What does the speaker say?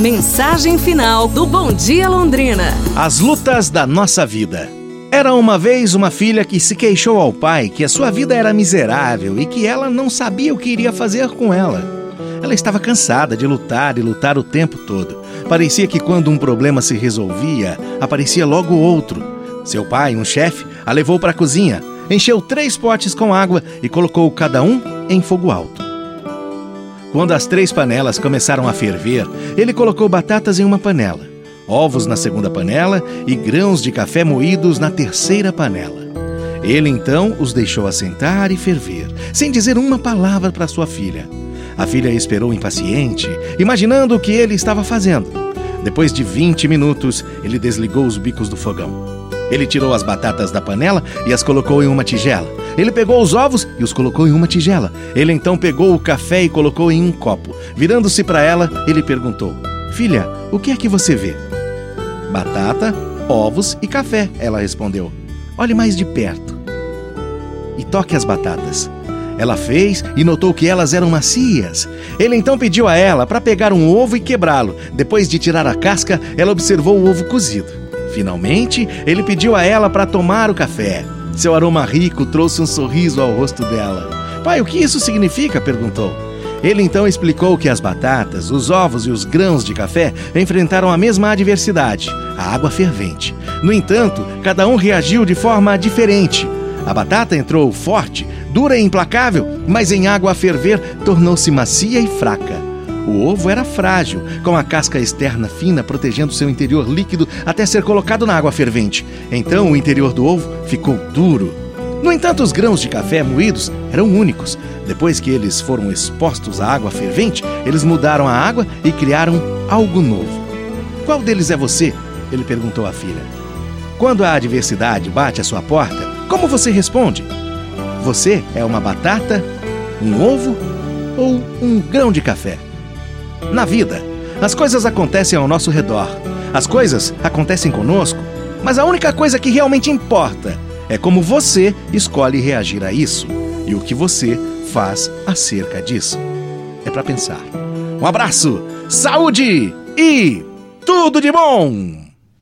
Mensagem final do Bom Dia Londrina. As lutas da nossa vida. Era uma vez uma filha que se queixou ao pai que a sua vida era miserável e que ela não sabia o que iria fazer com ela. Ela estava cansada de lutar e lutar o tempo todo. Parecia que quando um problema se resolvia, aparecia logo outro. Seu pai, um chefe, a levou para a cozinha, encheu três potes com água e colocou cada um em fogo alto. Quando as três panelas começaram a ferver, ele colocou batatas em uma panela, ovos na segunda panela e grãos de café moídos na terceira panela. Ele então os deixou assentar e ferver, sem dizer uma palavra para sua filha. A filha esperou impaciente, imaginando o que ele estava fazendo. Depois de 20 minutos, ele desligou os bicos do fogão. Ele tirou as batatas da panela e as colocou em uma tigela. Ele pegou os ovos e os colocou em uma tigela. Ele então pegou o café e colocou em um copo. Virando-se para ela, ele perguntou: Filha, o que é que você vê? Batata, ovos e café, ela respondeu. Olhe mais de perto. E toque as batatas. Ela fez e notou que elas eram macias. Ele então pediu a ela para pegar um ovo e quebrá-lo. Depois de tirar a casca, ela observou o ovo cozido. Finalmente, ele pediu a ela para tomar o café. Seu aroma rico trouxe um sorriso ao rosto dela. Pai, o que isso significa? perguntou. Ele então explicou que as batatas, os ovos e os grãos de café enfrentaram a mesma adversidade, a água fervente. No entanto, cada um reagiu de forma diferente. A batata entrou forte, dura e implacável, mas em água a ferver tornou-se macia e fraca. O ovo era frágil, com a casca externa fina protegendo seu interior líquido até ser colocado na água fervente. Então o interior do ovo ficou duro. No entanto, os grãos de café moídos eram únicos. Depois que eles foram expostos à água fervente, eles mudaram a água e criaram algo novo. Qual deles é você? Ele perguntou à filha. Quando a adversidade bate à sua porta, como você responde? Você é uma batata, um ovo ou um grão de café? Na vida, as coisas acontecem ao nosso redor. As coisas acontecem conosco, mas a única coisa que realmente importa é como você escolhe reagir a isso e o que você faz acerca disso. É para pensar. Um abraço, saúde e tudo de bom!